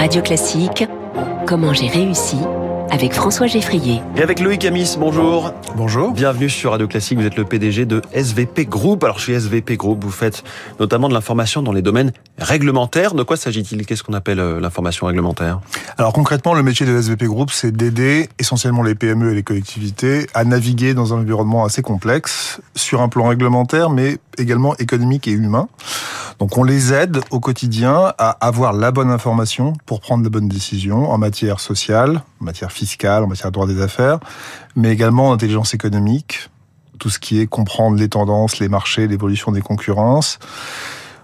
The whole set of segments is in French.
Radio Classique, comment j'ai réussi avec François Geffrier. Et avec Loïc Amis, bonjour. Bonjour. Bienvenue sur Radio Classique, vous êtes le PDG de SVP Group. Alors chez SVP Group, vous faites notamment de l'information dans les domaines réglementaires. De quoi s'agit-il? Qu'est-ce qu'on appelle euh, l'information réglementaire? Alors concrètement, le métier de SVP Group, c'est d'aider essentiellement les PME et les collectivités à naviguer dans un environnement assez complexe, sur un plan réglementaire, mais également économique et humain. Donc on les aide au quotidien à avoir la bonne information pour prendre de bonnes décisions en matière sociale, en matière fiscale, en matière droit des affaires, mais également en intelligence économique, tout ce qui est comprendre les tendances, les marchés, l'évolution des concurrences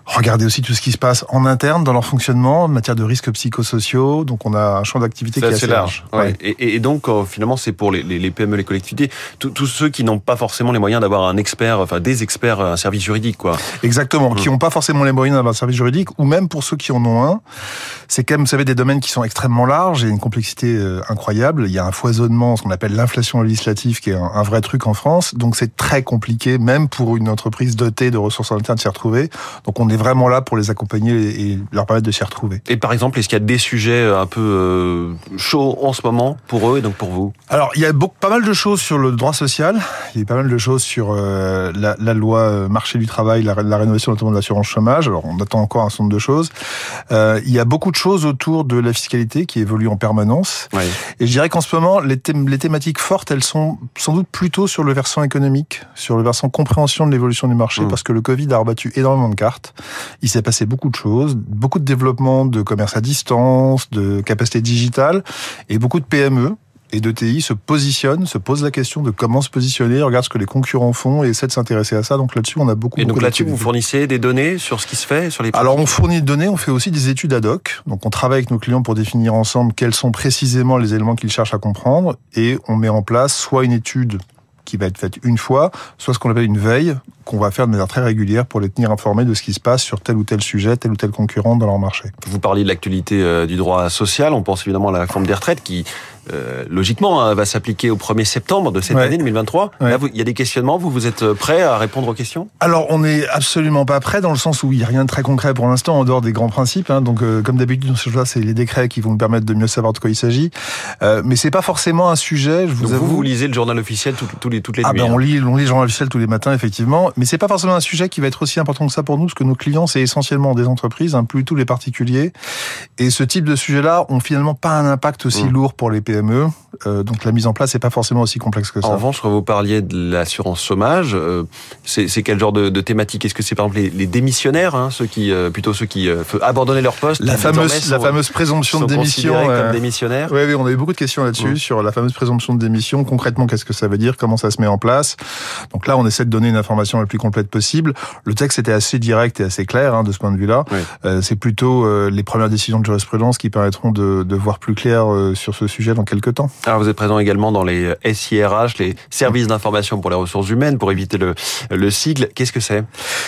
Regardez aussi tout ce qui se passe en interne dans leur fonctionnement en matière de risques psychosociaux. Donc on a un champ d'activité qui est assez large. Ouais. Et, et, donc euh, finalement c'est pour les, les, PME, les collectivités, tous ceux qui n'ont pas forcément les moyens d'avoir un expert, enfin des experts, un service juridique quoi. Exactement, qui n'ont pas forcément les moyens d'avoir un service juridique, ou même pour ceux qui en ont un, c'est quand même vous savez des domaines qui sont extrêmement larges et une complexité euh, incroyable. Il y a un foisonnement, ce qu'on appelle l'inflation législative, qui est un, un, vrai truc en France. Donc c'est très compliqué, même pour une entreprise dotée de ressources internes, de s'y retrouver. Donc on est vraiment là pour les accompagner et leur permettre de s'y retrouver. Et par exemple, est-ce qu'il y a des sujets euh, un peu euh, chauds en ce moment pour eux et donc pour vous? Alors, il y a beaucoup, pas mal de choses sur le droit social, il y a pas mal de choses sur euh, la, la, loi marché du travail, la, la rénovation notamment de l'assurance chômage. Alors, on attend encore un certain nombre de choses. Euh, il y a beaucoup de choses autour de la fiscalité qui évoluent en permanence. Oui. Et je dirais qu'en ce moment, les, thém les thématiques fortes, elles sont sans doute plutôt sur le versant économique, sur le versant compréhension de l'évolution du marché, mmh. parce que le Covid a rebattu énormément de cartes. Il s'est passé beaucoup de choses, beaucoup de développement de commerce à distance, de capacité digitale, et beaucoup de PME et d'ETI se positionnent, se posent la question de comment se positionner, regardent ce que les concurrents font et essaient de s'intéresser à ça. Donc là-dessus, on a beaucoup. Et donc là-dessus, vous fournissez des données sur ce qui se fait, sur les. Alors on fournit des données, on fait aussi des études ad hoc. Donc on travaille avec nos clients pour définir ensemble quels sont précisément les éléments qu'ils cherchent à comprendre et on met en place soit une étude qui va être faite une fois, soit ce qu'on appelle une veille, qu'on va faire de manière très régulière pour les tenir informés de ce qui se passe sur tel ou tel sujet, tel ou tel concurrent dans leur marché. Vous parliez de l'actualité euh, du droit social, on pense évidemment à la réforme des retraites qui, euh, logiquement, hein, va s'appliquer au 1er septembre de cette ouais. année 2023. Ouais. Là, il y a des questionnements, vous, vous êtes euh, prêt à répondre aux questions? Alors, on n'est absolument pas prêt dans le sens où il n'y a rien de très concret pour l'instant en dehors des grands principes. Hein. Donc, euh, comme d'habitude, c'est les décrets qui vont nous permettre de mieux savoir de quoi il s'agit. Euh, mais c'est pas forcément un sujet, je vous Donc avoue. Vous, vous lisez le journal officiel tout, tout les, toutes les ah nuits ben, hein. on lit, on lit le journal officiel tous les matins, effectivement. Mais c'est pas forcément un sujet qui va être aussi important que ça pour nous, parce que nos clients, c'est essentiellement des entreprises, hein, plus tous les particuliers. Et ce type de sujet-là ont finalement pas un impact aussi mmh. lourd pour les PME. Euh, donc la mise en place n'est pas forcément aussi complexe que ça. En revanche, quand vous parliez de l'assurance chômage, euh, c'est quel genre de, de thématique? Est-ce que c'est par exemple les, les démissionnaires, hein, ceux qui euh, plutôt ceux qui euh, abandonnaient leur poste La fameuse sont, la fameuse présomption de démission comme démissionnaires. Oui, oui, on a eu beaucoup de questions là-dessus mmh. sur la fameuse présomption de démission. Concrètement, qu'est-ce que ça veut dire? Comment ça se met en place? Donc là, on essaie de donner une information la plus complète possible. Le texte était assez direct et assez clair hein, de ce point de vue-là. Oui. Euh, c'est plutôt les premières décisions de jurisprudence qui permettront de, de voir plus clair sur ce sujet quelques temps. Alors vous êtes présent également dans les SIRH, les services d'information pour les ressources humaines, pour éviter le, le sigle. Qu'est-ce que c'est?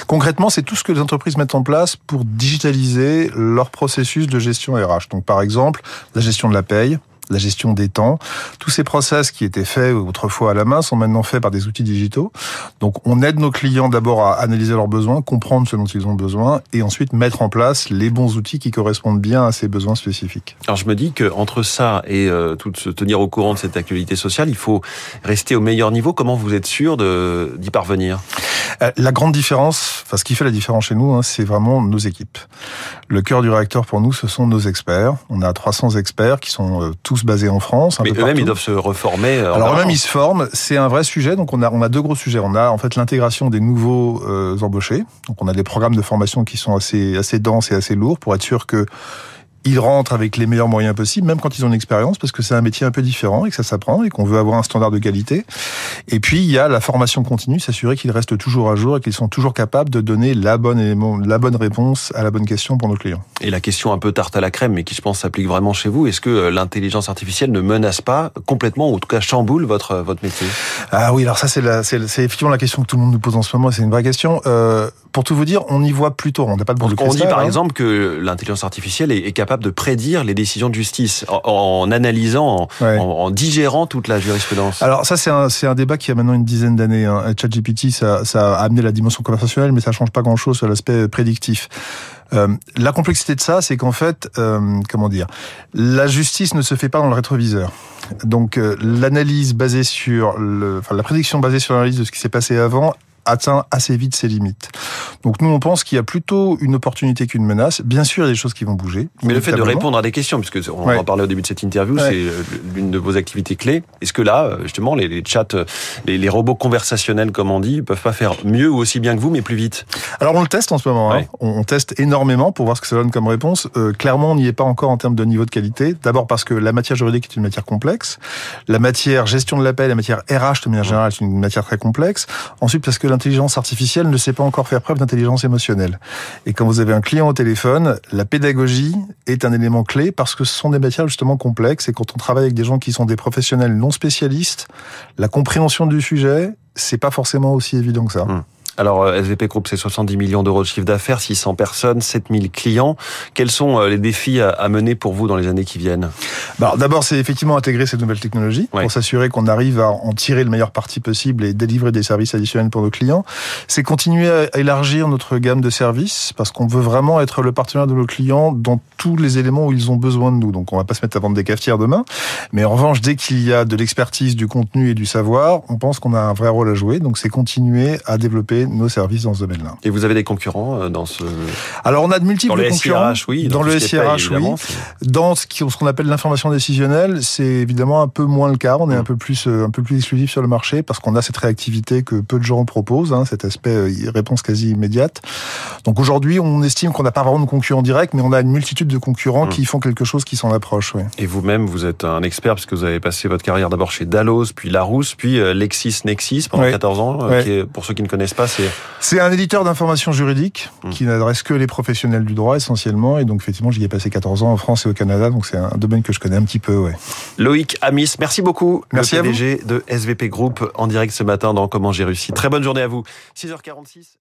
Concrètement, c'est tout ce que les entreprises mettent en place pour digitaliser leur processus de gestion RH. Donc, par exemple, la gestion de la paye, la gestion des temps. Tous ces process qui étaient faits autrefois à la main sont maintenant faits par des outils digitaux. Donc on aide nos clients d'abord à analyser leurs besoins, comprendre ce dont ils ont besoin et ensuite mettre en place les bons outils qui correspondent bien à ces besoins spécifiques. Alors je me dis que entre ça et euh, tout se tenir au courant de cette actualité sociale, il faut rester au meilleur niveau. Comment vous êtes sûr d'y parvenir? La grande différence, enfin ce qui fait la différence chez nous, hein, c'est vraiment nos équipes. Le cœur du réacteur pour nous, ce sont nos experts. On a 300 experts qui sont euh, tous basés en France. Mais eux-mêmes, ils doivent se reformer. Alors eux-mêmes, ils se forment. C'est un vrai sujet. Donc on a on a deux gros sujets. On a en fait l'intégration des nouveaux euh, embauchés. Donc on a des programmes de formation qui sont assez assez denses et assez lourds pour être sûr que ils rentrent avec les meilleurs moyens possibles, même quand ils ont une expérience, parce que c'est un métier un peu différent et que ça s'apprend et qu'on veut avoir un standard de qualité. Et puis, il y a la formation continue, s'assurer qu'ils restent toujours à jour et qu'ils sont toujours capables de donner la bonne élément, la bonne réponse à la bonne question pour nos clients. Et la question un peu tarte à la crème, mais qui, je pense, s'applique vraiment chez vous, est-ce que l'intelligence artificielle ne menace pas complètement, ou en tout cas chamboule votre, votre métier? Ah oui, alors ça, c'est effectivement la question que tout le monde nous pose en ce moment, c'est une vraie question. Euh, pour tout vous dire, on y voit plutôt, on n'a pas de boule de On dit par hein. exemple que l'intelligence artificielle est, est capable de prédire les décisions de justice en, en analysant, en, ouais. en, en, digérant toute la jurisprudence. Alors ça, c'est un, un, débat qui a maintenant une dizaine d'années. Hein. ChatGPT, ça, ça a amené la dimension conversationnelle, mais ça change pas grand-chose sur l'aspect prédictif. Euh, la complexité de ça, c'est qu'en fait, euh, comment dire, la justice ne se fait pas dans le rétroviseur. Donc euh, l'analyse basée sur le, enfin, la prédiction basée sur l'analyse de ce qui s'est passé avant atteint assez vite ses limites. Donc nous, on pense qu'il y a plutôt une opportunité qu'une menace. Bien sûr, il y a des choses qui vont bouger. Mais le fait de répondre à des questions, puisque on en parlait au début de cette interview, c'est euh, l'une de vos activités clés. Est-ce que là, euh, justement, les, les chats, euh, les, les, robots conversationnels, comme on dit, peuvent pas faire mieux ou aussi bien que vous, mais plus vite? Alors on le teste en ce moment. Hein. On, teste énormément pour voir ce que ça donne comme réponse. Euh, clairement, on n'y est pas encore en termes de niveau de qualité. D'abord parce que la matière juridique est une matière complexe. La matière gestion de l'appel, la matière RH de manière générale, est une matière très complexe. Ensuite, parce que l'intelligence artificielle ne sait pas encore faire preuve d'intelligence émotionnelle. Et quand vous avez un client au téléphone, la pédagogie est un élément clé parce que ce sont des matières justement complexes et quand on travaille avec des gens qui sont des professionnels non spécialistes, la compréhension du sujet, c'est pas forcément aussi évident que ça. Hum. Alors, euh, SVP Group, c'est 70 millions d'euros de chiffre d'affaires, 600 personnes, 7000 clients. Quels sont euh, les défis à mener pour vous dans les années qui viennent? Bah, D'abord, c'est effectivement intégrer ces nouvelles technologies pour s'assurer qu'on arrive à en tirer le meilleur parti possible et délivrer des services additionnels pour nos clients. C'est continuer à élargir notre gamme de services parce qu'on veut vraiment être le partenaire de nos clients dans tous les éléments où ils ont besoin de nous. Donc, on va pas se mettre à vendre des cafetières demain. Mais en revanche, dès qu'il y a de l'expertise, du contenu et du savoir, on pense qu'on a un vrai rôle à jouer. Donc, c'est continuer à développer nos services dans ce domaine-là. Et vous avez des concurrents euh, dans ce... Alors on a de multiples dans le concurrents. SIRH, oui. Dans, le SIRH, oui. Dans ce qu'on appelle l'information décisionnelle, c'est évidemment un peu moins le cas. On est mm. un peu plus euh, un peu plus exclusif sur le marché parce qu'on a cette réactivité que peu de gens proposent, hein, cet aspect euh, réponse quasi immédiate. Donc aujourd'hui, on estime qu'on n'a pas vraiment de concurrents directs, mais on a une multitude de concurrents mm. qui font quelque chose qui s'en approche. Oui. Et vous-même, vous êtes un expert puisque vous avez passé votre carrière d'abord chez Dallos, puis Larousse, puis LexisNexis pendant 14 ans. Qui pour ceux qui ne connaissent pas, c'est c'est un éditeur d'information juridique mmh. qui n'adresse que les professionnels du droit essentiellement. Et donc effectivement, j'y ai passé 14 ans en France et au Canada, donc c'est un domaine que je connais un petit peu. Ouais. Loïc Amis, merci beaucoup. Merci le PDG de SVP Group en direct ce matin dans Comment j'ai réussi. Très bonne journée à vous. 6h46.